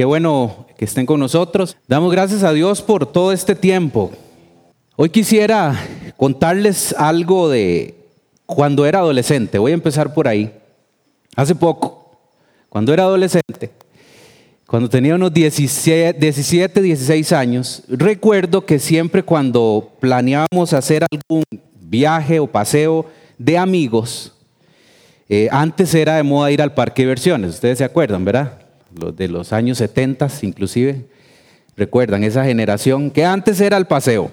Qué bueno que estén con nosotros. Damos gracias a Dios por todo este tiempo. Hoy quisiera contarles algo de cuando era adolescente. Voy a empezar por ahí. Hace poco, cuando era adolescente, cuando tenía unos 17, 17 16 años, recuerdo que siempre cuando planeábamos hacer algún viaje o paseo de amigos, eh, antes era de moda ir al parque de diversiones, ustedes se acuerdan, ¿verdad? De los años 70 inclusive, recuerdan esa generación que antes era el paseo,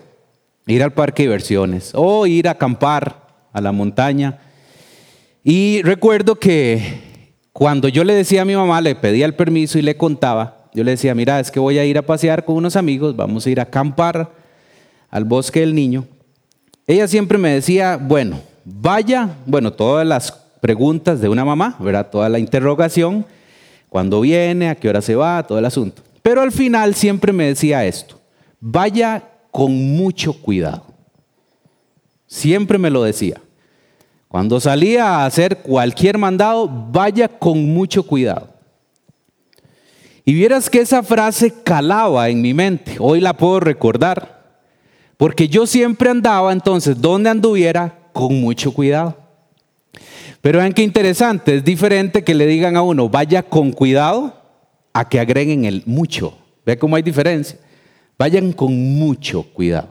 ir al parque de diversiones o ir a acampar a la montaña. Y recuerdo que cuando yo le decía a mi mamá, le pedía el permiso y le contaba, yo le decía, mira, es que voy a ir a pasear con unos amigos, vamos a ir a acampar al bosque del niño. Ella siempre me decía, bueno, vaya, bueno, todas las preguntas de una mamá, ¿verdad? Toda la interrogación, cuándo viene, a qué hora se va, todo el asunto. Pero al final siempre me decía esto, vaya con mucho cuidado. Siempre me lo decía. Cuando salía a hacer cualquier mandado, vaya con mucho cuidado. Y vieras que esa frase calaba en mi mente, hoy la puedo recordar, porque yo siempre andaba entonces, donde anduviera, con mucho cuidado. Pero vean qué interesante, es diferente que le digan a uno, vaya con cuidado, a que agreguen el mucho. Ve cómo hay diferencia. Vayan con mucho cuidado.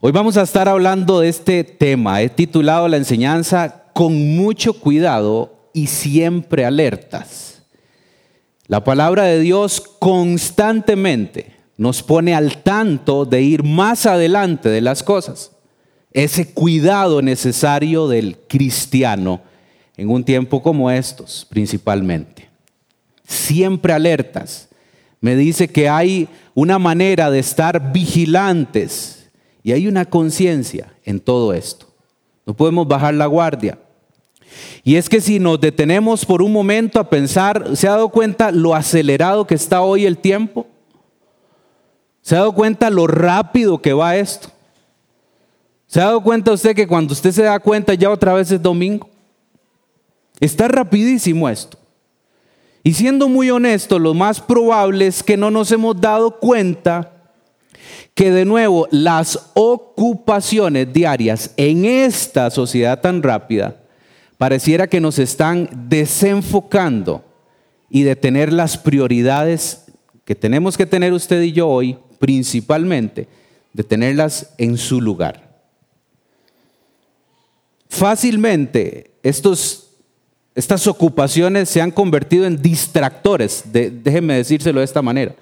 Hoy vamos a estar hablando de este tema. He titulado la enseñanza Con mucho cuidado y siempre alertas. La palabra de Dios constantemente nos pone al tanto de ir más adelante de las cosas ese cuidado necesario del cristiano en un tiempo como estos, principalmente. Siempre alertas. Me dice que hay una manera de estar vigilantes y hay una conciencia en todo esto. No podemos bajar la guardia. Y es que si nos detenemos por un momento a pensar, ¿se ha dado cuenta lo acelerado que está hoy el tiempo? ¿Se ha dado cuenta lo rápido que va esto? ¿Se ha dado cuenta usted que cuando usted se da cuenta ya otra vez es domingo? Está rapidísimo esto. Y siendo muy honesto, lo más probable es que no nos hemos dado cuenta que de nuevo las ocupaciones diarias en esta sociedad tan rápida pareciera que nos están desenfocando y de tener las prioridades que tenemos que tener usted y yo hoy, principalmente, de tenerlas en su lugar. Fácilmente estos, estas ocupaciones se han convertido en distractores, déjenme decírselo de esta manera,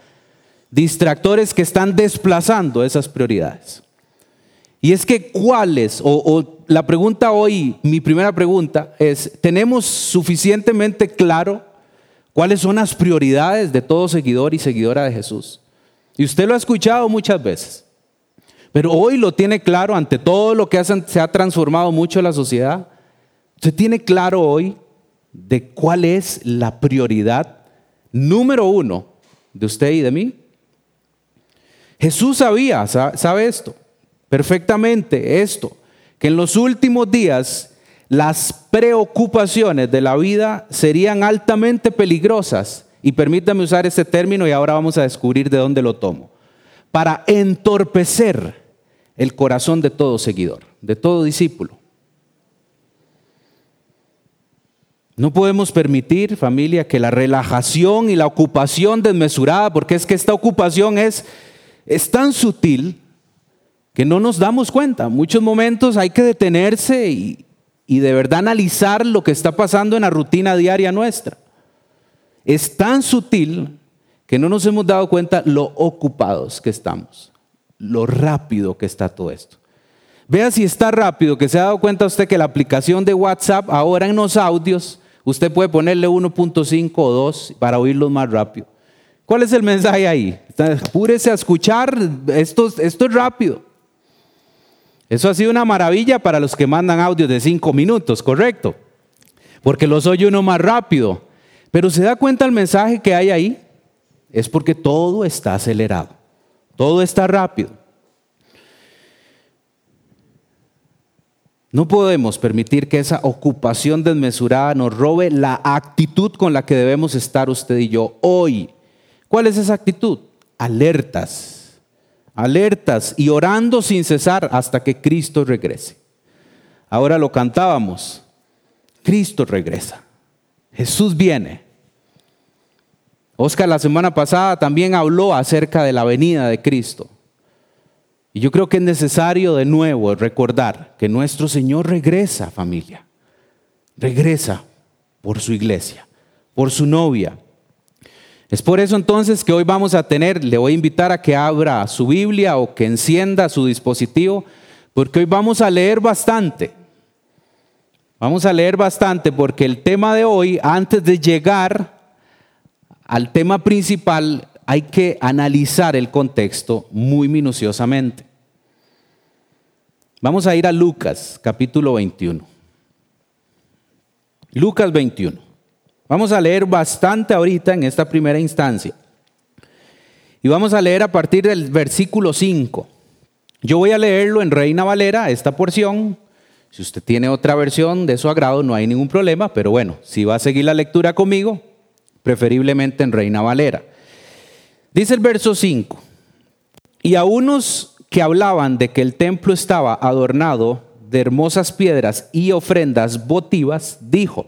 distractores que están desplazando esas prioridades. Y es que cuáles, o, o la pregunta hoy, mi primera pregunta es, ¿tenemos suficientemente claro cuáles son las prioridades de todo seguidor y seguidora de Jesús? Y usted lo ha escuchado muchas veces. Pero hoy lo tiene claro ante todo lo que se ha transformado mucho la sociedad. Usted tiene claro hoy de cuál es la prioridad número uno de usted y de mí. Jesús sabía, sabe esto, perfectamente esto, que en los últimos días las preocupaciones de la vida serían altamente peligrosas. Y permítame usar este término y ahora vamos a descubrir de dónde lo tomo. Para entorpecer el corazón de todo seguidor, de todo discípulo. No podemos permitir, familia, que la relajación y la ocupación desmesurada, porque es que esta ocupación es, es tan sutil que no nos damos cuenta. muchos momentos hay que detenerse y, y de verdad analizar lo que está pasando en la rutina diaria nuestra. Es tan sutil que no nos hemos dado cuenta lo ocupados que estamos lo rápido que está todo esto. Vea si está rápido, que se ha dado cuenta usted que la aplicación de WhatsApp ahora en los audios, usted puede ponerle 1.5 o 2 para oírlos más rápido. ¿Cuál es el mensaje ahí? Apúrese a escuchar, esto, es rápido. Eso ha sido una maravilla para los que mandan audios de 5 minutos, correcto. Porque los oye uno más rápido. Pero se da cuenta el mensaje que hay ahí. Es porque todo está acelerado. Todo está rápido. No podemos permitir que esa ocupación desmesurada nos robe la actitud con la que debemos estar usted y yo hoy. ¿Cuál es esa actitud? Alertas, alertas y orando sin cesar hasta que Cristo regrese. Ahora lo cantábamos, Cristo regresa, Jesús viene. Oscar la semana pasada también habló acerca de la venida de Cristo. Y yo creo que es necesario de nuevo recordar que nuestro Señor regresa, familia. Regresa por su iglesia, por su novia. Es por eso entonces que hoy vamos a tener, le voy a invitar a que abra su Biblia o que encienda su dispositivo, porque hoy vamos a leer bastante. Vamos a leer bastante porque el tema de hoy, antes de llegar al tema principal hay que analizar el contexto muy minuciosamente. Vamos a ir a Lucas, capítulo 21. Lucas 21. Vamos a leer bastante ahorita en esta primera instancia. Y vamos a leer a partir del versículo 5. Yo voy a leerlo en Reina Valera, esta porción. Si usted tiene otra versión de su agrado, no hay ningún problema, pero bueno, si va a seguir la lectura conmigo, preferiblemente en Reina Valera. Dice el verso 5, y a unos que hablaban de que el templo estaba adornado de hermosas piedras y ofrendas votivas, dijo,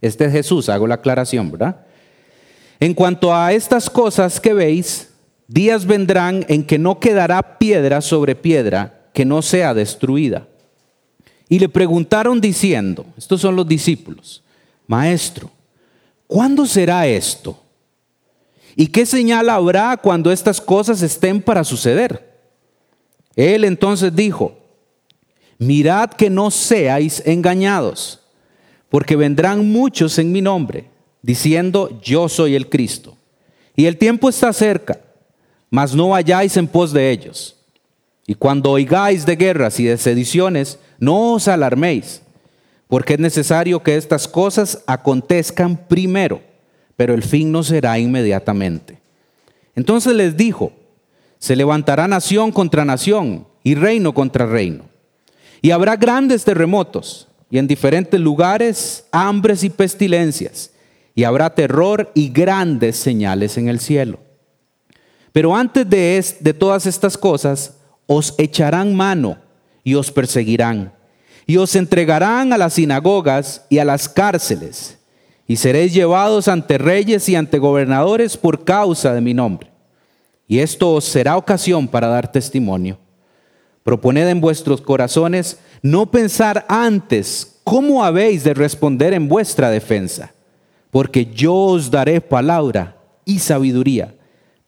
este es Jesús, hago la aclaración, ¿verdad? En cuanto a estas cosas que veis, días vendrán en que no quedará piedra sobre piedra que no sea destruida. Y le preguntaron diciendo, estos son los discípulos, Maestro, ¿Cuándo será esto? ¿Y qué señal habrá cuando estas cosas estén para suceder? Él entonces dijo, mirad que no seáis engañados, porque vendrán muchos en mi nombre, diciendo, yo soy el Cristo. Y el tiempo está cerca, mas no vayáis en pos de ellos. Y cuando oigáis de guerras y de sediciones, no os alarméis porque es necesario que estas cosas acontezcan primero, pero el fin no será inmediatamente. Entonces les dijo, se levantará nación contra nación y reino contra reino. Y habrá grandes terremotos y en diferentes lugares hambres y pestilencias. Y habrá terror y grandes señales en el cielo. Pero antes de, de todas estas cosas, os echarán mano y os perseguirán y os entregarán a las sinagogas y a las cárceles, y seréis llevados ante reyes y ante gobernadores por causa de mi nombre. Y esto os será ocasión para dar testimonio. Proponed en vuestros corazones no pensar antes cómo habéis de responder en vuestra defensa, porque yo os daré palabra y sabiduría,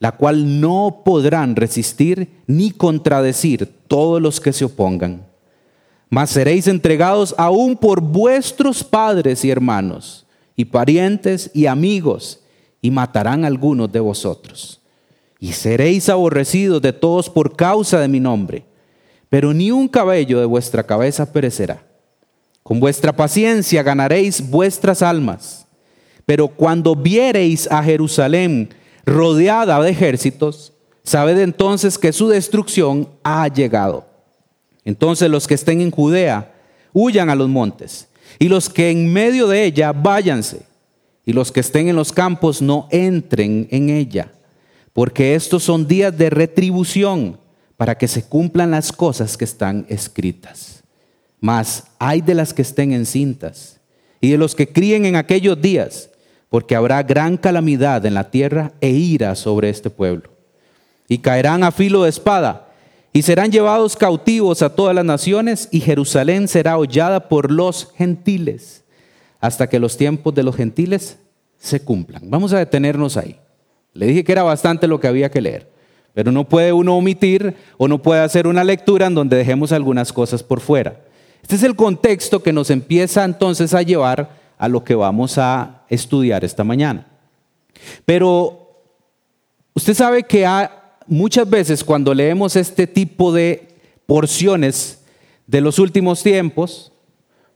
la cual no podrán resistir ni contradecir todos los que se opongan mas seréis entregados aún por vuestros padres y hermanos, y parientes y amigos, y matarán algunos de vosotros. Y seréis aborrecidos de todos por causa de mi nombre, pero ni un cabello de vuestra cabeza perecerá. Con vuestra paciencia ganaréis vuestras almas. Pero cuando viereis a Jerusalén rodeada de ejércitos, sabed entonces que su destrucción ha llegado. Entonces los que estén en Judea, huyan a los montes, y los que en medio de ella, váyanse, y los que estén en los campos, no entren en ella, porque estos son días de retribución para que se cumplan las cosas que están escritas. Mas hay de las que estén encintas y de los que críen en aquellos días, porque habrá gran calamidad en la tierra e ira sobre este pueblo. Y caerán a filo de espada y serán llevados cautivos a todas las naciones y Jerusalén será hollada por los gentiles hasta que los tiempos de los gentiles se cumplan. Vamos a detenernos ahí. Le dije que era bastante lo que había que leer, pero no puede uno omitir o no puede hacer una lectura en donde dejemos algunas cosas por fuera. Este es el contexto que nos empieza entonces a llevar a lo que vamos a estudiar esta mañana. Pero usted sabe que ha muchas veces cuando leemos este tipo de porciones de los últimos tiempos,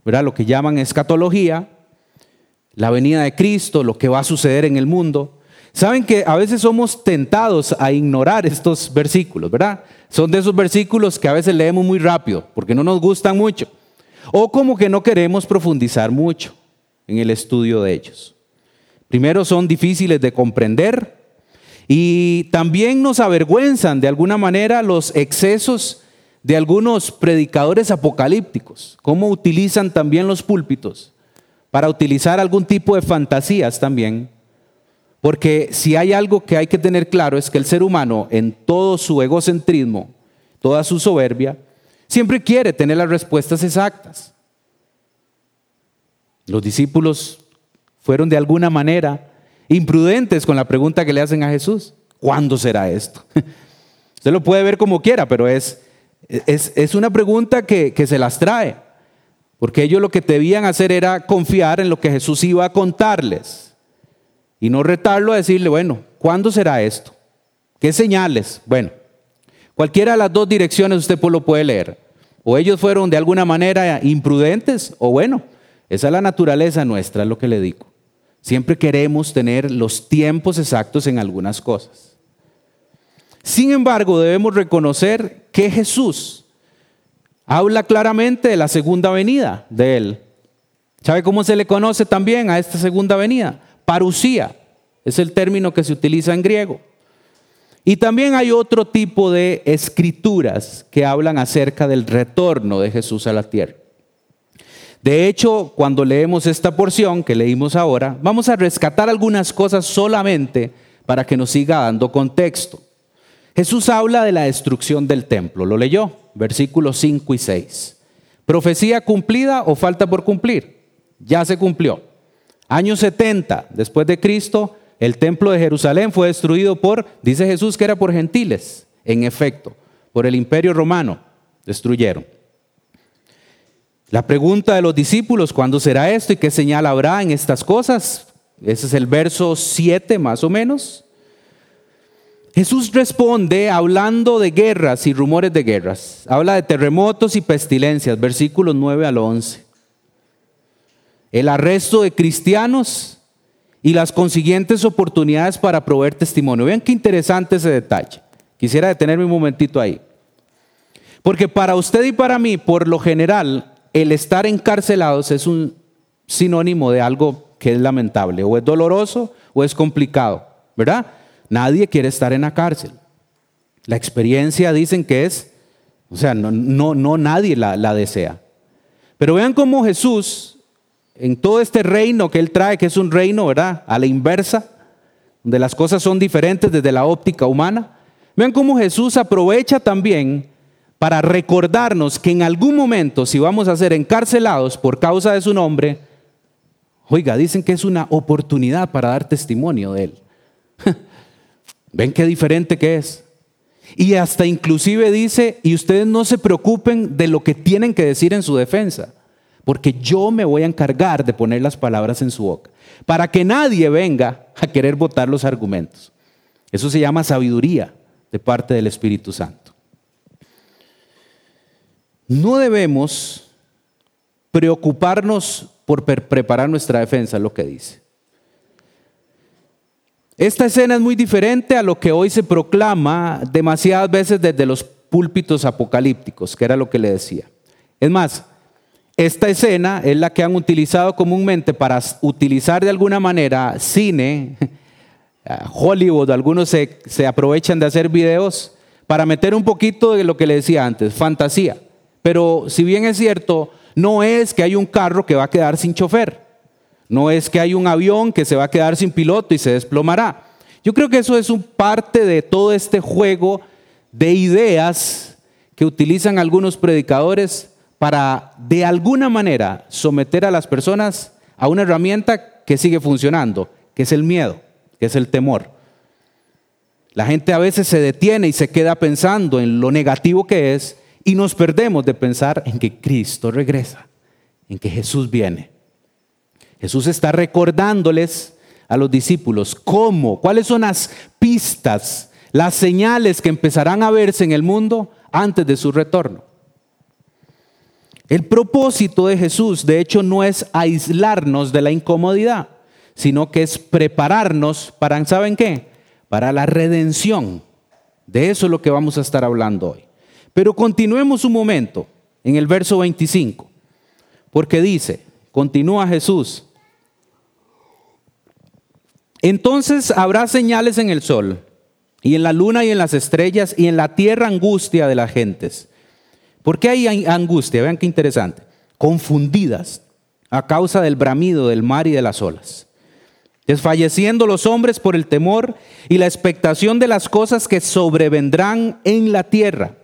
¿verdad? lo que llaman escatología, la venida de Cristo, lo que va a suceder en el mundo, saben que a veces somos tentados a ignorar estos versículos, ¿verdad? Son de esos versículos que a veces leemos muy rápido porque no nos gustan mucho. o como que no queremos profundizar mucho en el estudio de ellos. Primero son difíciles de comprender y también nos avergüenzan de alguna manera los excesos de algunos predicadores apocalípticos, cómo utilizan también los púlpitos para utilizar algún tipo de fantasías también. Porque si hay algo que hay que tener claro es que el ser humano en todo su egocentrismo, toda su soberbia, siempre quiere tener las respuestas exactas. Los discípulos fueron de alguna manera imprudentes con la pregunta que le hacen a Jesús. ¿Cuándo será esto? Usted lo puede ver como quiera, pero es, es, una pregunta que, que se las trae. Porque ellos lo que debían hacer era confiar en lo que Jesús iba a contarles. Y no retarlo a decirle, bueno, ¿cuándo será esto? ¿Qué señales? Bueno, cualquiera de las dos direcciones usted lo puede leer. O ellos fueron de alguna manera imprudentes, o bueno, esa es la naturaleza nuestra, es lo que le digo. Siempre queremos tener los tiempos exactos en algunas cosas. Sin embargo, debemos reconocer que Jesús habla claramente de la segunda venida de Él. ¿Sabe cómo se le conoce también a esta segunda venida? Parusía es el término que se utiliza en griego. Y también hay otro tipo de escrituras que hablan acerca del retorno de Jesús a la tierra. De hecho, cuando leemos esta porción que leímos ahora, vamos a rescatar algunas cosas solamente para que nos siga dando contexto. Jesús habla de la destrucción del templo, lo leyó, versículos 5 y 6. ¿Profecía cumplida o falta por cumplir? Ya se cumplió. Año 70 después de Cristo, el templo de Jerusalén fue destruido por, dice Jesús que era por gentiles, en efecto, por el imperio romano, destruyeron. La pregunta de los discípulos, ¿cuándo será esto y qué señal habrá en estas cosas? Ese es el verso 7 más o menos. Jesús responde hablando de guerras y rumores de guerras. Habla de terremotos y pestilencias, versículos 9 al 11. El arresto de cristianos y las consiguientes oportunidades para proveer testimonio. Vean qué interesante ese detalle. Quisiera detenerme un momentito ahí. Porque para usted y para mí, por lo general, el estar encarcelados es un sinónimo de algo que es lamentable, o es doloroso o es complicado, ¿verdad? Nadie quiere estar en la cárcel. La experiencia dicen que es, o sea, no, no, no nadie la, la desea. Pero vean cómo Jesús, en todo este reino que Él trae, que es un reino, ¿verdad? A la inversa, donde las cosas son diferentes desde la óptica humana, vean cómo Jesús aprovecha también para recordarnos que en algún momento, si vamos a ser encarcelados por causa de su nombre, oiga, dicen que es una oportunidad para dar testimonio de él. ¿Ven qué diferente que es? Y hasta inclusive dice, y ustedes no se preocupen de lo que tienen que decir en su defensa, porque yo me voy a encargar de poner las palabras en su boca, para que nadie venga a querer votar los argumentos. Eso se llama sabiduría de parte del Espíritu Santo. No debemos preocuparnos por preparar nuestra defensa, lo que dice. Esta escena es muy diferente a lo que hoy se proclama demasiadas veces desde los púlpitos apocalípticos, que era lo que le decía. Es más, esta escena es la que han utilizado comúnmente para utilizar de alguna manera cine, Hollywood, algunos se, se aprovechan de hacer videos para meter un poquito de lo que le decía antes, fantasía. Pero si bien es cierto, no es que hay un carro que va a quedar sin chofer. No es que hay un avión que se va a quedar sin piloto y se desplomará. Yo creo que eso es un parte de todo este juego de ideas que utilizan algunos predicadores para de alguna manera someter a las personas a una herramienta que sigue funcionando, que es el miedo, que es el temor. La gente a veces se detiene y se queda pensando en lo negativo que es y nos perdemos de pensar en que Cristo regresa, en que Jesús viene. Jesús está recordándoles a los discípulos cómo, cuáles son las pistas, las señales que empezarán a verse en el mundo antes de su retorno. El propósito de Jesús, de hecho, no es aislarnos de la incomodidad, sino que es prepararnos para, ¿saben qué? Para la redención. De eso es lo que vamos a estar hablando hoy. Pero continuemos un momento en el verso 25. porque dice, continúa Jesús, entonces habrá señales en el sol y en la luna y en las estrellas y en la tierra angustia de las gentes. ¿Por qué hay angustia? Vean qué interesante. Confundidas a causa del bramido del mar y de las olas. Desfalleciendo los hombres por el temor y la expectación de las cosas que sobrevendrán en la tierra,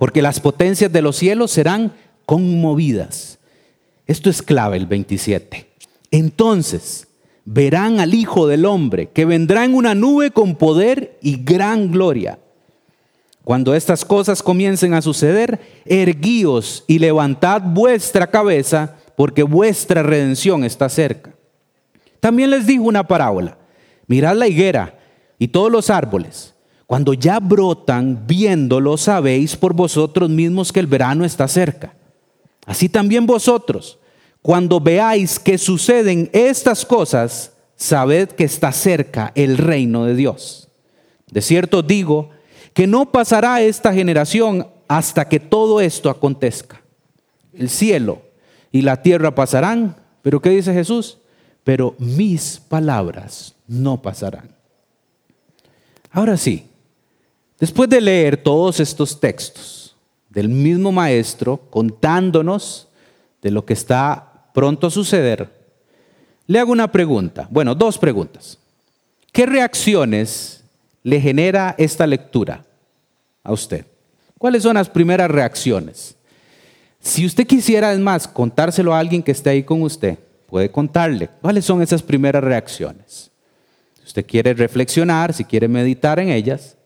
porque las potencias de los cielos serán conmovidas. Esto es clave el 27. Entonces verán al Hijo del Hombre, que vendrá en una nube con poder y gran gloria. Cuando estas cosas comiencen a suceder, erguíos y levantad vuestra cabeza, porque vuestra redención está cerca. También les dijo una parábola. Mirad la higuera y todos los árboles. Cuando ya brotan, viéndolo, sabéis por vosotros mismos que el verano está cerca. Así también vosotros, cuando veáis que suceden estas cosas, sabed que está cerca el reino de Dios. De cierto digo que no pasará esta generación hasta que todo esto acontezca. El cielo y la tierra pasarán, pero ¿qué dice Jesús? pero mis palabras no pasarán. Ahora sí, después de leer todos estos textos del mismo maestro contándonos de lo que está pronto a suceder, le hago una pregunta, bueno, dos preguntas. ¿Qué reacciones le genera esta lectura a usted? ¿Cuáles son las primeras reacciones? Si usted quisiera, es más, contárselo a alguien que esté ahí con usted, puede contarle cuáles son esas primeras reacciones. Si usted quiere reflexionar, si quiere meditar en ellas,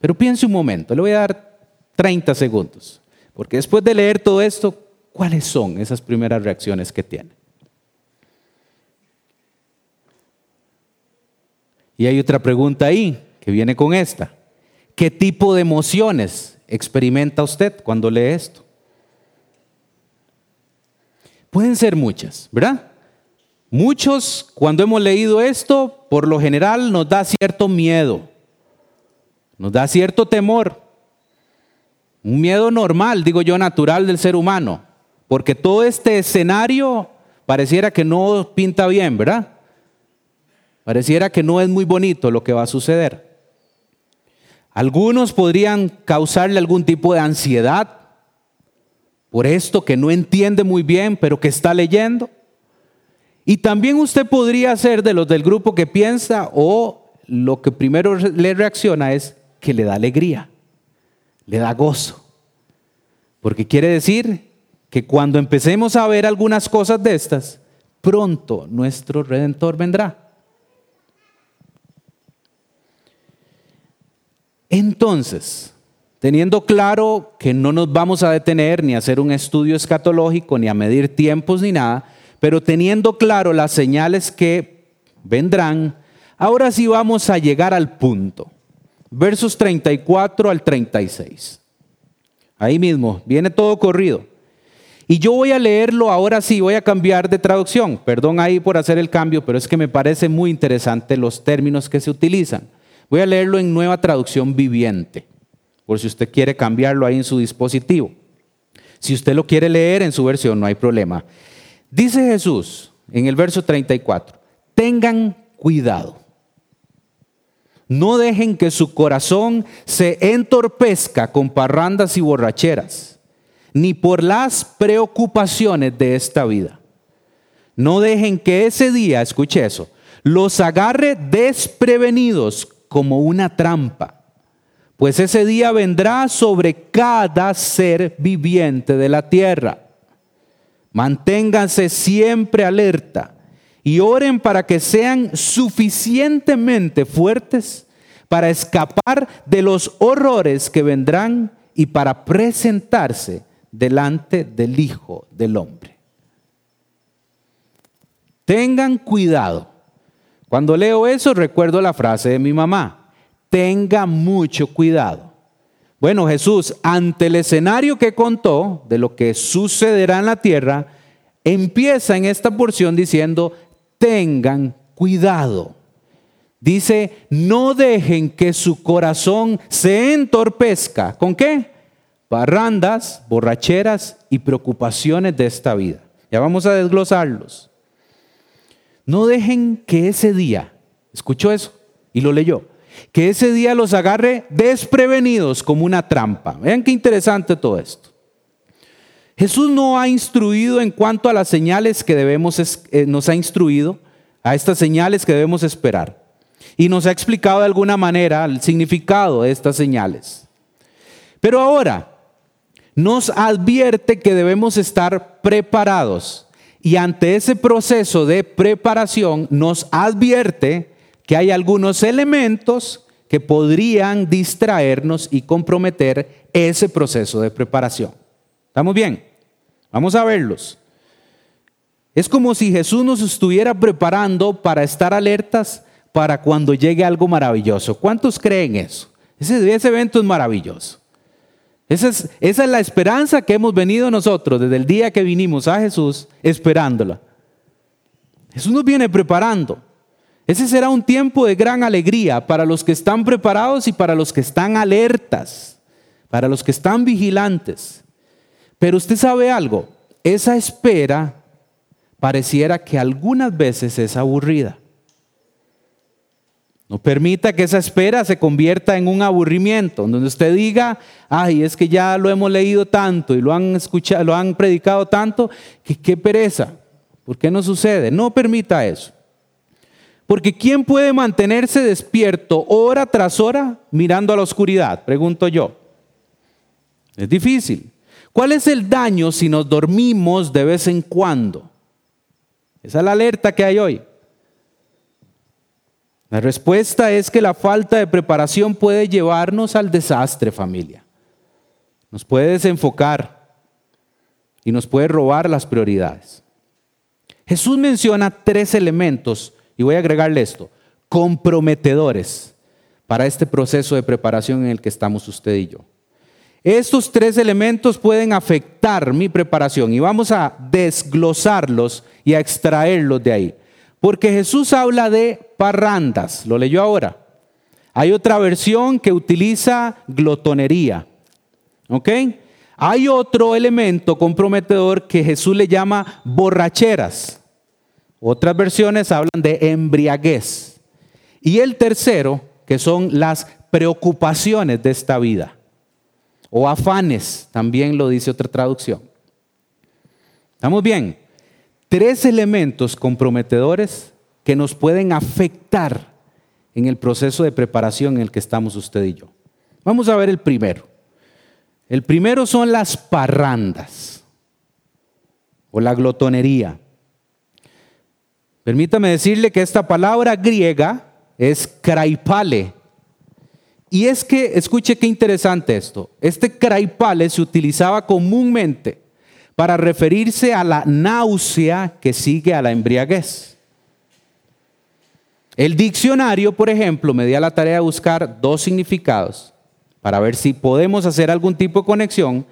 pero piense un momento, le voy a dar 30 segundos, porque después de leer todo esto, ¿cuáles son esas primeras reacciones que tiene? Y hay otra pregunta ahí que viene con esta. ¿Qué tipo de emociones experimenta usted cuando lee esto? Pueden ser muchas, ¿verdad? Muchos, cuando hemos leído esto, por lo general nos da cierto miedo, nos da cierto temor, un miedo normal, digo yo, natural del ser humano, porque todo este escenario pareciera que no pinta bien, ¿verdad? Pareciera que no es muy bonito lo que va a suceder. Algunos podrían causarle algún tipo de ansiedad por esto que no entiende muy bien, pero que está leyendo. Y también usted podría ser de los del grupo que piensa o lo que primero le reacciona es que le da alegría, le da gozo. Porque quiere decir que cuando empecemos a ver algunas cosas de estas, pronto nuestro redentor vendrá. Entonces, teniendo claro que no nos vamos a detener ni a hacer un estudio escatológico, ni a medir tiempos, ni nada, pero teniendo claro las señales que vendrán, ahora sí vamos a llegar al punto. Versos 34 al 36. Ahí mismo, viene todo corrido. Y yo voy a leerlo ahora sí, voy a cambiar de traducción. Perdón ahí por hacer el cambio, pero es que me parece muy interesante los términos que se utilizan. Voy a leerlo en nueva traducción viviente, por si usted quiere cambiarlo ahí en su dispositivo. Si usted lo quiere leer en su versión, no hay problema. Dice Jesús en el verso 34, tengan cuidado. No dejen que su corazón se entorpezca con parrandas y borracheras, ni por las preocupaciones de esta vida. No dejen que ese día, escuche eso, los agarre desprevenidos como una trampa, pues ese día vendrá sobre cada ser viviente de la tierra. Manténganse siempre alerta y oren para que sean suficientemente fuertes para escapar de los horrores que vendrán y para presentarse delante del Hijo del Hombre. Tengan cuidado. Cuando leo eso recuerdo la frase de mi mamá. Tenga mucho cuidado. Bueno, Jesús, ante el escenario que contó de lo que sucederá en la tierra, empieza en esta porción diciendo, tengan cuidado. Dice, no dejen que su corazón se entorpezca. ¿Con qué? Parrandas, borracheras y preocupaciones de esta vida. Ya vamos a desglosarlos. No dejen que ese día, escuchó eso y lo leyó, que ese día los agarre desprevenidos como una trampa. Vean qué interesante todo esto. Jesús no ha instruido en cuanto a las señales que debemos, eh, nos ha instruido, a estas señales que debemos esperar. Y nos ha explicado de alguna manera el significado de estas señales. Pero ahora nos advierte que debemos estar preparados. Y ante ese proceso de preparación nos advierte que hay algunos elementos que podrían distraernos y comprometer ese proceso de preparación. ¿Estamos bien? Vamos a verlos. Es como si Jesús nos estuviera preparando para estar alertas para cuando llegue algo maravilloso. ¿Cuántos creen eso? Ese, ese evento es maravilloso. Esa es, esa es la esperanza que hemos venido nosotros desde el día que vinimos a Jesús esperándola. Jesús nos viene preparando. Ese será un tiempo de gran alegría para los que están preparados y para los que están alertas, para los que están vigilantes. Pero usted sabe algo, esa espera pareciera que algunas veces es aburrida. No permita que esa espera se convierta en un aburrimiento, donde usted diga, ay, es que ya lo hemos leído tanto y lo han escuchado, lo han predicado tanto, que qué pereza. ¿Por qué no sucede? No permita eso. Porque ¿quién puede mantenerse despierto hora tras hora mirando a la oscuridad? Pregunto yo. Es difícil. ¿Cuál es el daño si nos dormimos de vez en cuando? Esa es la alerta que hay hoy. La respuesta es que la falta de preparación puede llevarnos al desastre, familia. Nos puede desenfocar y nos puede robar las prioridades. Jesús menciona tres elementos y voy a agregarle esto, comprometedores para este proceso de preparación en el que estamos usted y yo. Estos tres elementos pueden afectar mi preparación y vamos a desglosarlos y a extraerlos de ahí. Porque Jesús habla de parrandas, lo leyó ahora. Hay otra versión que utiliza glotonería. ¿Ok? Hay otro elemento comprometedor que Jesús le llama borracheras. Otras versiones hablan de embriaguez. Y el tercero, que son las preocupaciones de esta vida. O afanes, también lo dice otra traducción. ¿Estamos bien? Tres elementos comprometedores que nos pueden afectar en el proceso de preparación en el que estamos usted y yo. Vamos a ver el primero. El primero son las parrandas o la glotonería. Permítame decirle que esta palabra griega es kraipale. Y es que, escuche qué interesante esto, este kraipale se utilizaba comúnmente para referirse a la náusea que sigue a la embriaguez. El diccionario, por ejemplo, me dio la tarea de buscar dos significados para ver si podemos hacer algún tipo de conexión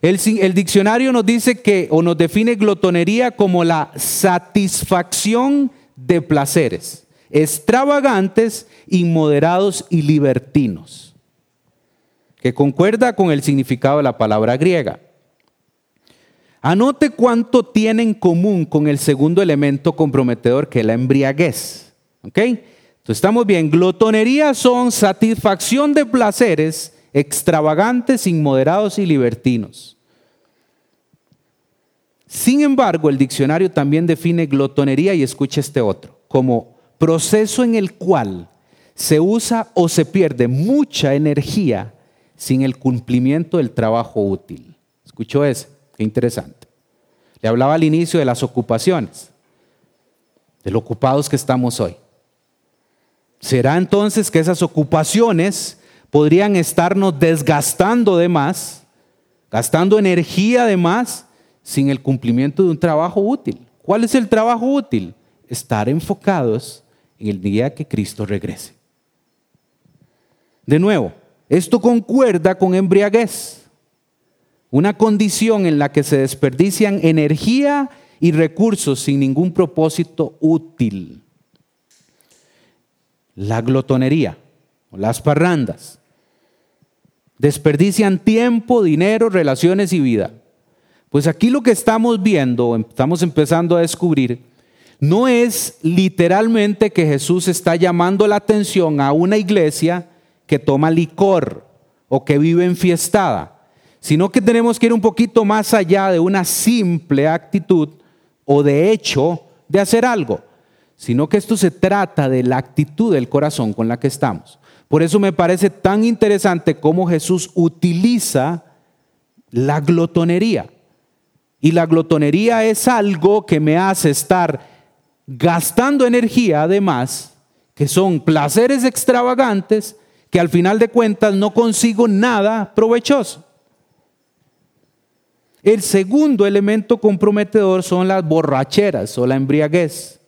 el, diccionario nos dice que, o nos define glotonería como la satisfacción de placeres, extravagantes, inmoderados y libertinos, que concuerda con el significado de la palabra griega. Anote cuánto tiene en común con el segundo elemento comprometedor que es la embriaguez. ¿Ok? Entonces estamos bien, glotonería son satisfacción de placeres, extravagantes, inmoderados y libertinos. Sin embargo, el diccionario también define glotonería, y escucha este otro, como proceso en el cual se usa o se pierde mucha energía sin el cumplimiento del trabajo útil. ¿Escuchó ese? Qué interesante. Le hablaba al inicio de las ocupaciones, de lo ocupados que estamos hoy. ¿Será entonces que esas ocupaciones podrían estarnos desgastando de más, gastando energía de más, sin el cumplimiento de un trabajo útil. ¿Cuál es el trabajo útil? Estar enfocados en el día que Cristo regrese. De nuevo, esto concuerda con embriaguez, una condición en la que se desperdician energía y recursos sin ningún propósito útil. La glotonería, las parrandas, Desperdician tiempo, dinero, relaciones y vida. Pues aquí lo que estamos viendo, estamos empezando a descubrir, no es literalmente que Jesús está llamando la atención a una iglesia que toma licor o que vive enfiestada, sino que tenemos que ir un poquito más allá de una simple actitud o de hecho de hacer algo, sino que esto se trata de la actitud del corazón con la que estamos. Por eso me parece tan interesante cómo Jesús utiliza la glotonería. Y la glotonería es algo que me hace estar gastando energía además, que son placeres extravagantes, que al final de cuentas no consigo nada provechoso. El segundo elemento comprometedor son las borracheras o la embriaguez.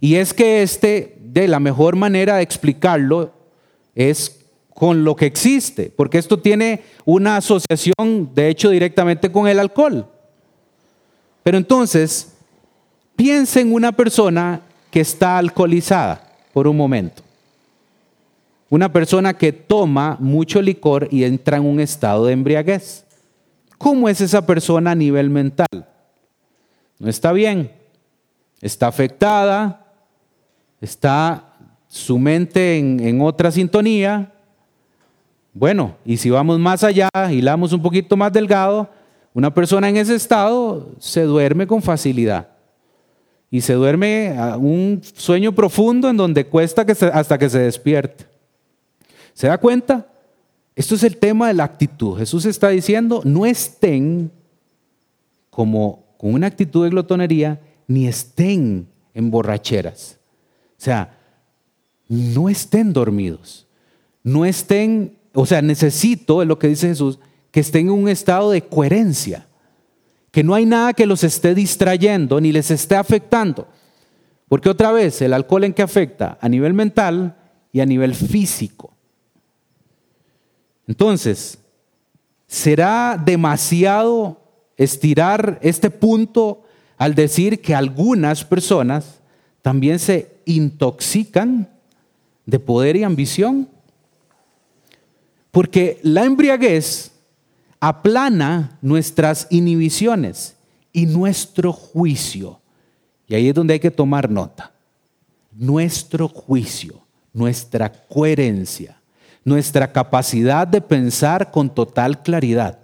Y es que este, de la mejor manera de explicarlo, es con lo que existe, porque esto tiene una asociación, de hecho, directamente con el alcohol. Pero entonces, piensa en una persona que está alcoholizada por un momento. Una persona que toma mucho licor y entra en un estado de embriaguez. ¿Cómo es esa persona a nivel mental? No está bien, está afectada, está su mente en, otra sintonía. Bueno, y si vamos más allá, hilamos un poquito más delgado, una persona en ese estado se duerme con facilidad. Y se duerme a un sueño profundo en donde cuesta hasta que se despierte. ¿Se da cuenta? Esto es el tema de la actitud. Jesús está diciendo, no estén como con una actitud de glotonería, ni estén en borracheras. O sea, no estén dormidos, no estén, o sea, necesito, es lo que dice Jesús, que estén en un estado de coherencia, que no hay nada que los esté distrayendo ni les esté afectando. Porque otra vez, el alcohol en qué afecta? A nivel mental y a nivel físico. Entonces, ¿será demasiado estirar este punto al decir que algunas personas también se intoxican de poder y ambición. Porque la embriaguez aplana nuestras inhibiciones y nuestro juicio. Y ahí es donde hay que tomar nota. Nuestro juicio, nuestra coherencia, nuestra capacidad de pensar con total claridad,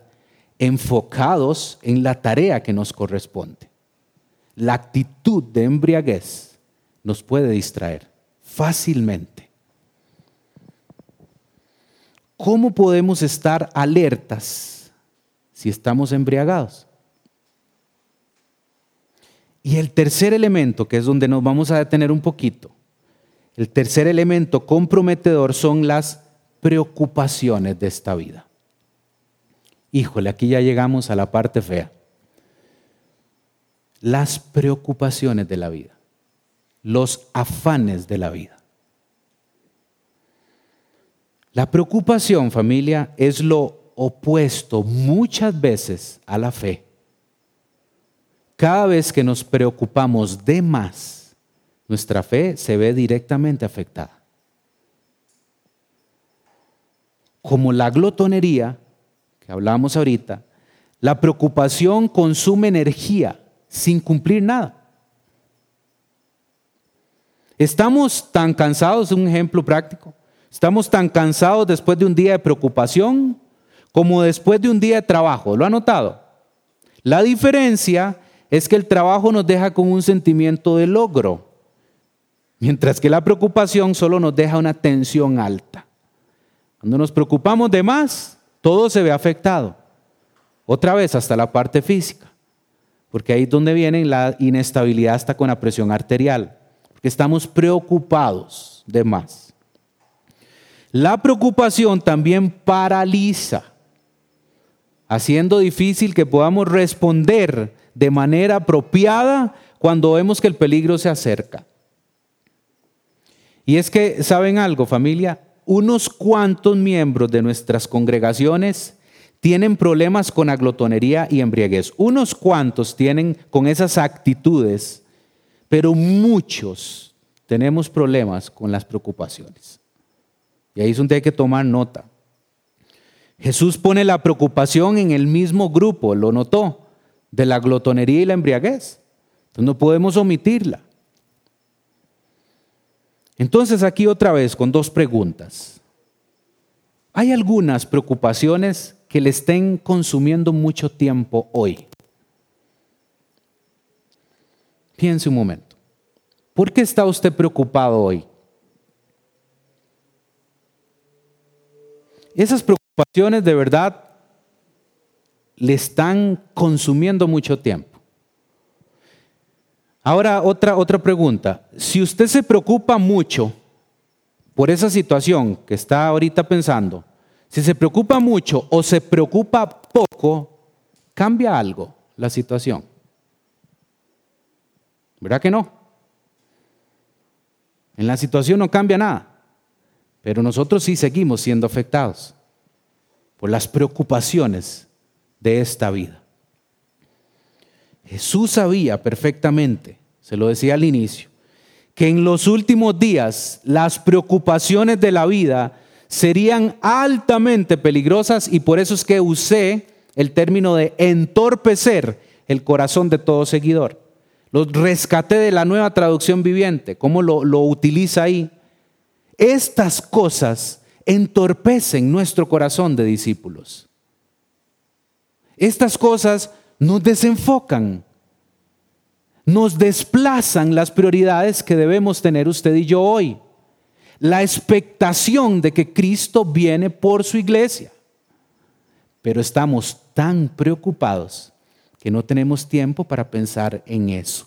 enfocados en la tarea que nos corresponde. La actitud de embriaguez nos puede distraer fácilmente. ¿Cómo podemos estar alertas si estamos embriagados? Y el tercer elemento, que es donde nos vamos a detener un poquito, el tercer elemento comprometedor son las preocupaciones de esta vida. Híjole, aquí ya llegamos a la parte fea. Las preocupaciones de la vida, los afanes de la vida. La preocupación, familia, es lo opuesto muchas veces a la fe. Cada vez que nos preocupamos de más, nuestra fe se ve directamente afectada. Como la glotonería, que hablábamos ahorita, la preocupación consume energía sin cumplir nada. Estamos tan cansados, un ejemplo práctico, Estamos tan cansados después de un día de preocupación como después de un día de trabajo. ¿Lo ha notado? La diferencia es que el trabajo nos deja con un sentimiento de logro, mientras que la preocupación solo nos deja una tensión alta. Cuando nos preocupamos de más, todo se ve afectado. Otra vez hasta la parte física, porque ahí es donde viene la inestabilidad hasta con la presión arterial, porque estamos preocupados de más. La preocupación también paraliza, haciendo difícil que podamos responder de manera apropiada cuando vemos que el peligro se acerca. Y es que, ¿saben algo, familia? Unos cuantos miembros de nuestras congregaciones tienen problemas con aglotonería y embriaguez. Unos cuantos tienen con esas actitudes, pero muchos tenemos problemas con las preocupaciones. Y ahí es donde hay que tomar nota. Jesús pone la preocupación en el mismo grupo, lo notó, de la glotonería y la embriaguez. Entonces no podemos omitirla. Entonces aquí otra vez con dos preguntas. ¿Hay algunas preocupaciones que le estén consumiendo mucho tiempo hoy? Piense un momento. ¿Por qué está usted preocupado hoy? Esas preocupaciones de verdad le están consumiendo mucho tiempo. Ahora otra, otra pregunta. Si usted se preocupa mucho por esa situación que está ahorita pensando, si se preocupa mucho o se preocupa poco, cambia algo la situación. ¿Verdad que no? En la situación no cambia nada, pero nosotros sí seguimos siendo afectados las preocupaciones de esta vida. Jesús sabía perfectamente, se lo decía al inicio, que en los últimos días las preocupaciones de la vida serían altamente peligrosas y por eso es que usé el término de entorpecer el corazón de todo seguidor. Lo rescaté de la nueva traducción viviente, cómo lo utiliza ahí. Estas cosas entorpecen nuestro corazón de discípulos. Estas cosas nos desenfocan, nos desplazan las prioridades que debemos tener usted y yo hoy. La expectación de que Cristo viene por su iglesia. Pero estamos tan preocupados que no tenemos tiempo para pensar en eso.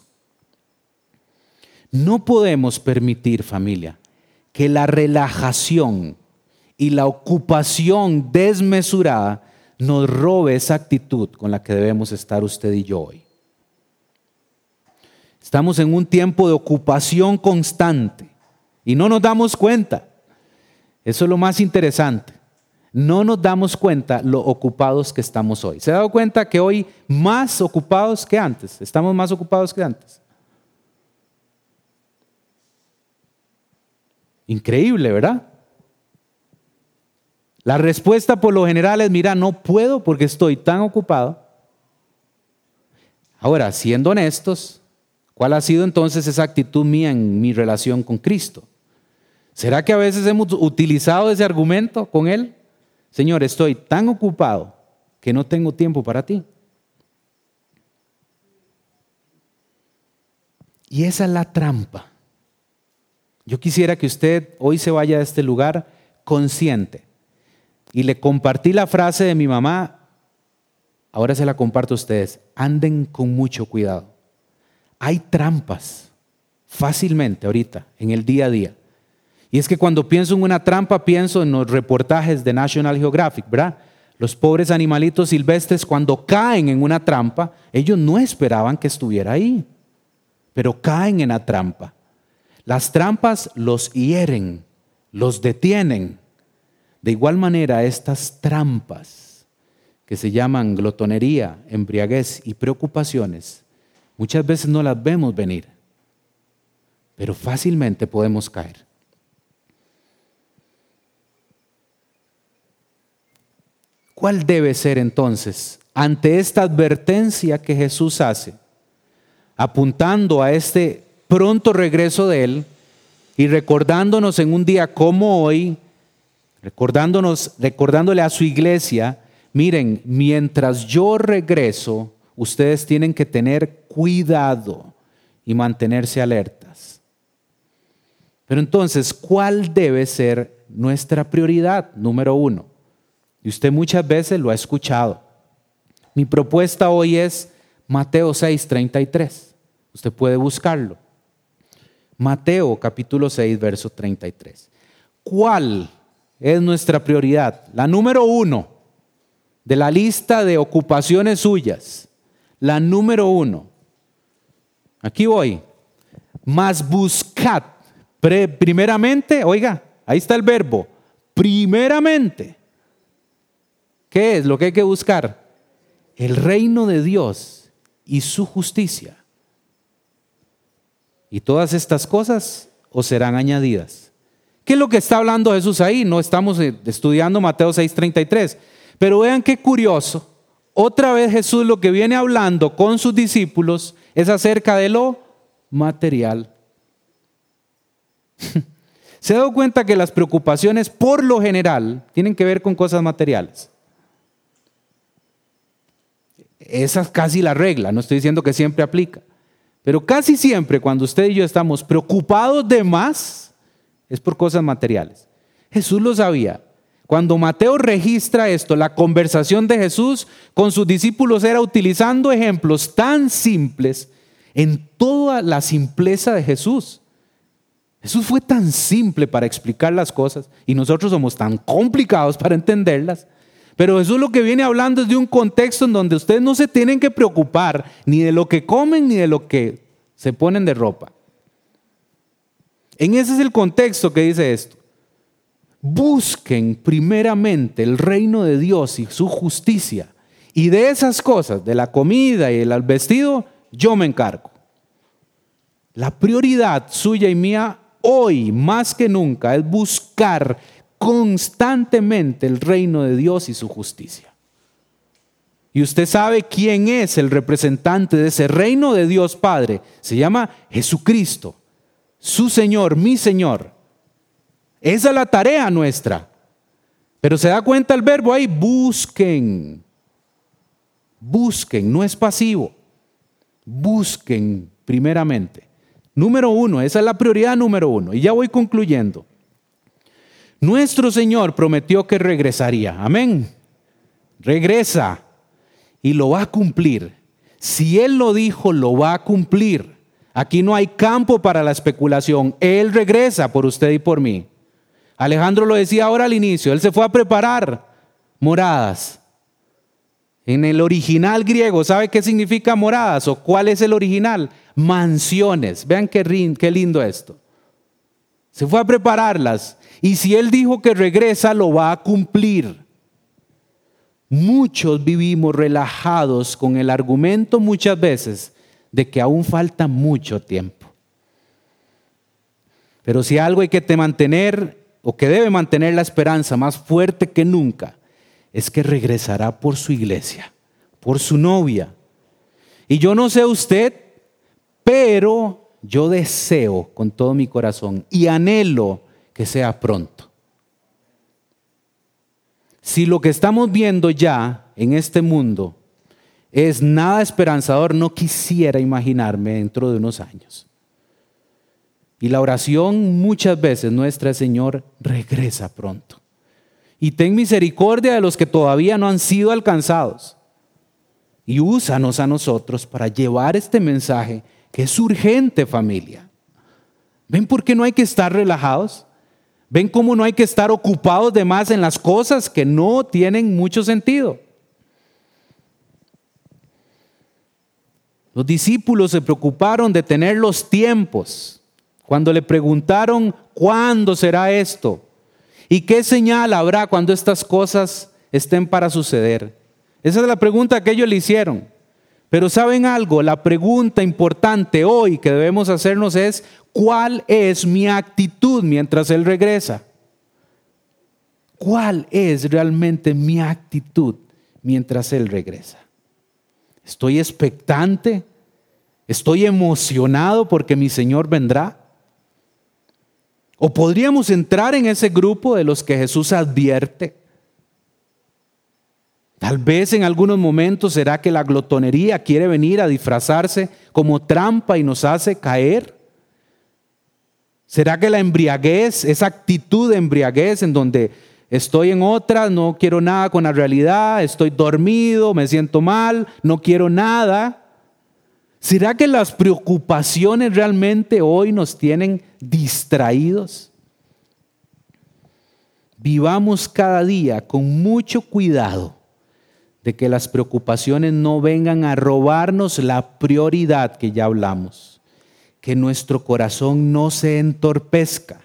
No podemos permitir, familia, que la relajación y la ocupación desmesurada nos robe esa actitud con la que debemos estar usted y yo hoy. Estamos en un tiempo de ocupación constante y no nos damos cuenta. Eso es lo más interesante. No nos damos cuenta lo ocupados que estamos hoy. ¿Se ha dado cuenta que hoy más ocupados que antes? Estamos más ocupados que antes. Increíble, ¿verdad? La respuesta por lo general es, mira, no puedo porque estoy tan ocupado. Ahora, siendo honestos, ¿cuál ha sido entonces esa actitud mía en mi relación con Cristo? ¿Será que a veces hemos utilizado ese argumento con Él? Señor, estoy tan ocupado que no tengo tiempo para ti. Y esa es la trampa. Yo quisiera que usted hoy se vaya a este lugar consciente y le compartí la frase de mi mamá, ahora se la comparto a ustedes, anden con mucho cuidado. Hay trampas fácilmente ahorita, en el día a día. Y es que cuando pienso en una trampa, pienso en los reportajes de National Geographic, ¿verdad? Los pobres animalitos silvestres cuando caen en una trampa, ellos no esperaban que estuviera ahí, pero caen en la trampa. Las trampas los hieren, los detienen, de igual manera, estas trampas que se llaman glotonería, embriaguez y preocupaciones, muchas veces no las vemos venir, pero fácilmente podemos caer. ¿Cuál debe ser entonces, ante esta advertencia que Jesús hace, apuntando a este pronto regreso de Él y recordándonos en un día como hoy, recordándonos, recordándole a su iglesia, miren, mientras yo regreso, ustedes tienen que tener cuidado y mantenerse alertas. Pero entonces, ¿cuál debe ser nuestra prioridad? Número uno. Y usted muchas veces lo ha escuchado. Mi propuesta hoy es Mateo 6:33. Usted puede buscarlo. Mateo capítulo 6, verso 33. ¿Cuál es nuestra prioridad. La número uno de la lista de ocupaciones suyas. La número uno. Aquí voy. Más buscad. primeramente, oiga, ahí está el verbo. Primeramente. ¿Qué es lo que hay que buscar? El reino de Dios y su justicia. Y todas estas cosas os serán añadidas. ¿Qué es lo que está hablando Jesús ahí? No estamos eh, estudiando Mateo 6:33, Pero vean qué curioso. Otra vez Jesús lo que viene hablando con sus discípulos es acerca de lo material. ¿Se ha dado cuenta que las preocupaciones por lo general tienen que ver con cosas materiales? Esa es casi la regla, no estoy diciendo que siempre aplica. Pero casi siempre cuando usted y yo estamos preocupados de más, es por cosas materiales. Jesús lo sabía. Cuando Mateo registra esto, la conversación de Jesús con sus discípulos era utilizando ejemplos tan simples en toda la simpleza de Jesús. Jesús fue tan simple para explicar las cosas y nosotros somos tan complicados para entenderlas. Pero Jesús lo que viene hablando es de un contexto en donde ustedes no se tienen que preocupar ni de lo que comen ni de lo que se ponen de ropa. En ese es el contexto que dice esto. Busquen primeramente el reino de Dios y su justicia. Y de esas cosas, de la comida y el vestido, yo me encargo. La prioridad suya y mía hoy, más que nunca, es buscar constantemente el reino de Dios y su justicia. Y usted sabe quién es el representante de ese reino de Dios Padre. Se llama Jesucristo, su Señor, mi Señor. Esa es la tarea nuestra. Pero se da cuenta el verbo ahí, busquen. Busquen, no es pasivo. Busquen primeramente. Número uno, esa es la prioridad número uno. Y ya voy concluyendo. Nuestro Señor prometió que regresaría. Amén. Regresa y lo va a cumplir. Si Él lo dijo, lo va a cumplir. Aquí no hay campo para la especulación. Él regresa por usted y por mí. Alejandro lo decía ahora al inicio. Él se fue a preparar moradas. En el original griego, ¿sabe qué significa moradas o cuál es el original? Mansiones. Vean qué, qué lindo esto. Se fue a prepararlas. Y si Él dijo que regresa, lo va a cumplir. Muchos vivimos relajados con el argumento muchas veces de que aún falta mucho tiempo. Pero si algo hay que mantener o que debe mantener la esperanza más fuerte que nunca, es que regresará por su iglesia, por su novia. Y yo no sé usted, pero yo deseo con todo mi corazón y anhelo que sea pronto. Si lo que estamos viendo ya en este mundo es nada esperanzador, no quisiera imaginarme dentro de unos años. Y la oración muchas veces nuestra, Señor, regresa pronto. Y ten misericordia de los que todavía no han sido alcanzados. Y úsanos a nosotros para llevar este mensaje que es urgente, familia. ¿Ven por qué no hay que estar relajados? ¿Ven cómo no hay que estar ocupados de más en las cosas que no tienen mucho sentido? Los discípulos se preocuparon de tener los tiempos. Cuando le preguntaron, ¿cuándo será esto? ¿Y qué señal habrá cuando estas cosas estén para suceder? Esa es la pregunta que ellos le hicieron. Pero ¿saben algo? La pregunta importante hoy que debemos hacernos es, ¿cuál es mi actitud mientras Él regresa? ¿Cuál es realmente mi actitud mientras Él regresa? ¿Estoy expectante? ¿Estoy emocionado porque mi Señor vendrá? ¿O podríamos entrar en ese grupo de los que Jesús advierte? Tal vez en algunos momentos será que la glotonería quiere venir a disfrazarse como trampa y nos hace caer. ¿Será que la embriaguez, esa actitud de embriaguez en donde estoy en otra, no quiero nada con la realidad, estoy dormido, me siento mal, no quiero nada? ¿Será que las preocupaciones realmente hoy nos tienen distraídos? Vivamos cada día con mucho cuidado de que las preocupaciones no vengan a robarnos la prioridad que ya hablamos, que nuestro corazón no se entorpezca.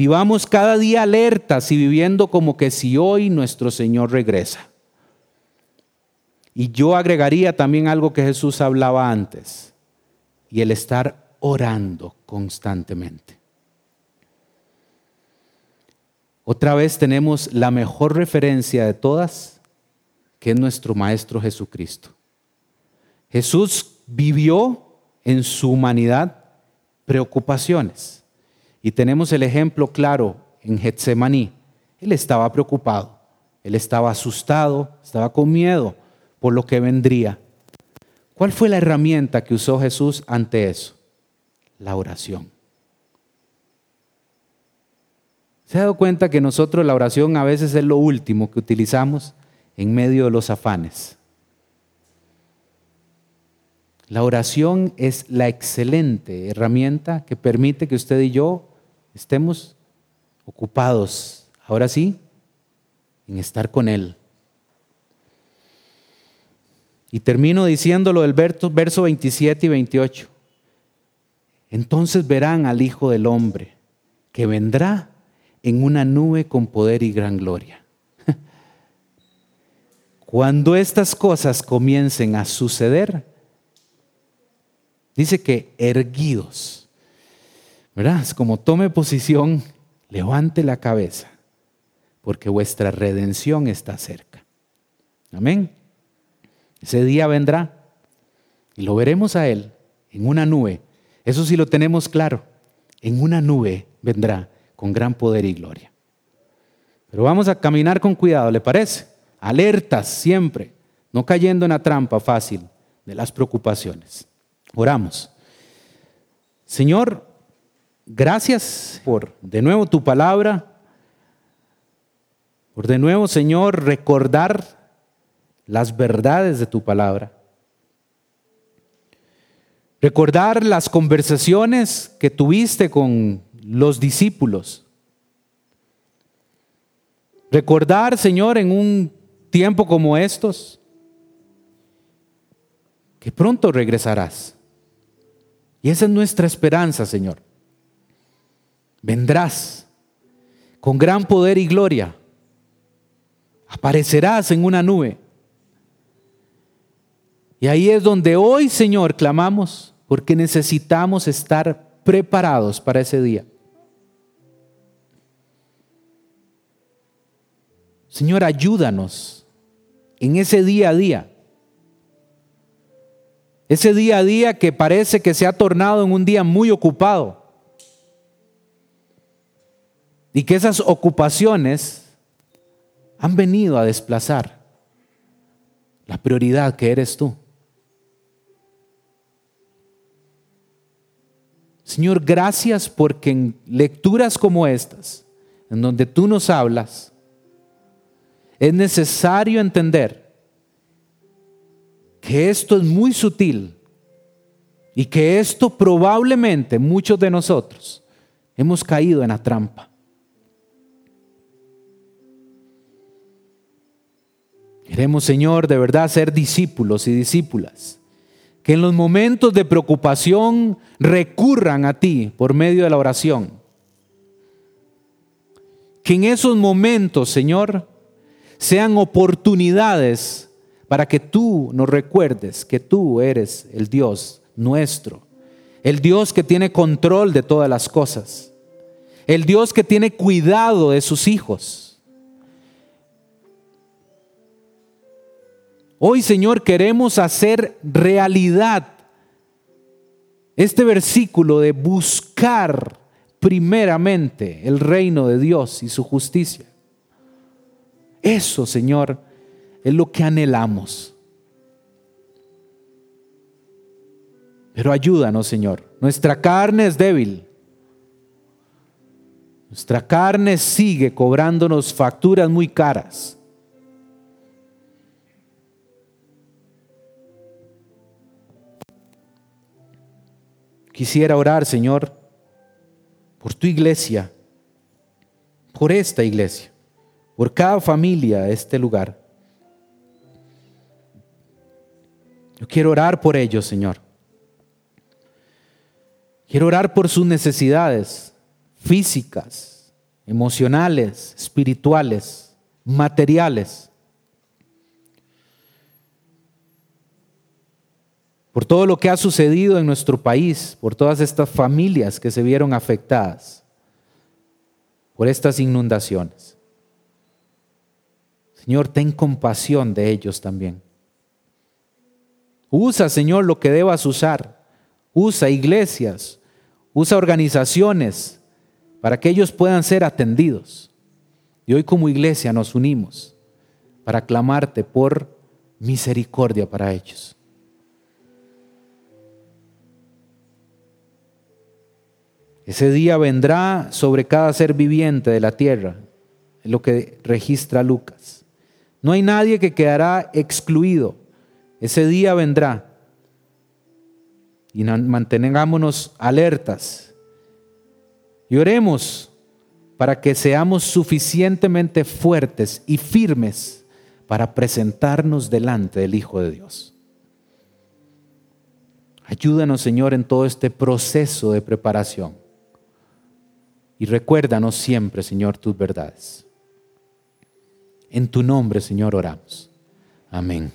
Vivamos cada día alertas y viviendo como que si hoy nuestro Señor regresa. Y yo agregaría también algo que Jesús hablaba antes, y el estar orando constantemente. otra vez tenemos la mejor referencia de todas, que es nuestro Maestro Jesucristo. Jesús vivió en su humanidad preocupaciones. Y tenemos el ejemplo claro en Getsemaní. Él estaba preocupado, él estaba asustado, estaba con miedo por lo que vendría. ¿Cuál fue la herramienta que usó Jesús ante eso? La oración. ¿Se ha dado cuenta que nosotros la oración a veces es lo último que utilizamos en medio de los afanes? La oración es la excelente herramienta que permite que usted y yo estemos ocupados, ahora sí, en estar con Él. Y termino diciéndolo del verso 27 y 28. Entonces verán al Hijo del Hombre, que vendrá en una nube con poder y gran gloria. Cuando estas cosas comiencen a suceder, dice que erguidos, ¿verdad? Como tome posición, levante la cabeza, porque vuestra redención está cerca. Amén. Ese día vendrá y lo veremos a Él en una nube. Eso sí lo tenemos claro. En una nube vendrá con gran poder y gloria. Pero vamos a caminar con cuidado, ¿le parece? Alertas siempre, no cayendo en la trampa fácil de las preocupaciones. Oramos. Señor, gracias por de nuevo tu palabra, por de nuevo, Señor, recordar las verdades de tu palabra. Recordar las conversaciones que tuviste con los discípulos. Recordar, Señor, en un tiempo como estos, que pronto regresarás. Y esa es nuestra esperanza, Señor. Vendrás con gran poder y gloria. Aparecerás en una nube y ahí es donde hoy, Señor, clamamos, porque necesitamos estar preparados para ese día. Señor, ayúdanos en ese día a día. Ese día a día que parece que se ha tornado en un día muy ocupado. Y que esas ocupaciones han venido a desplazar la prioridad que eres tú. Señor, gracias porque en lecturas como estas, en donde tú nos hablas, es necesario entender que esto es muy sutil y que esto probablemente muchos de nosotros hemos caído en la trampa. Queremos, Señor, de verdad ser discípulos y discípulas. Que en los momentos de preocupación recurran a ti por medio de la oración. Que en esos momentos, Señor, sean oportunidades para que tú nos recuerdes que tú eres el Dios nuestro, el Dios que tiene control de todas las cosas, el Dios que tiene cuidado de sus hijos Hoy, Señor, queremos hacer realidad este versículo de buscar primeramente el reino de Dios y su justicia. Eso, Señor, es lo que anhelamos. Pero ayúdanos, Señor. Nuestra carne es débil. Nuestra carne sigue cobrándonos facturas muy caras. Quisiera orar, Señor, por tu iglesia, por esta iglesia, por cada familia este lugar. Yo quiero orar por ellos, Señor. Quiero orar por sus necesidades físicas, emocionales, espirituales, materiales. Por todo lo que ha sucedido en nuestro país, por todas estas familias que se vieron afectadas, por estas inundaciones. Señor, ten compasión de ellos también. Usa, Señor, lo que debas usar. Usa iglesias, usa organizaciones para que ellos puedan ser atendidos. Y hoy como iglesia nos unimos para clamarte por misericordia para ellos. Ese día vendrá sobre cada ser viviente de la tierra, es lo que registra Lucas. No hay nadie que quedará excluido. Ese día vendrá. Y mantengámonos alertas. Y oremos para que seamos suficientemente fuertes y firmes para presentarnos delante del Hijo de Dios. Ayúdanos, Señor, en todo este proceso de preparación. Y recuérdanos siempre, Señor, tus verdades. En tu nombre, Señor, oramos. Amén.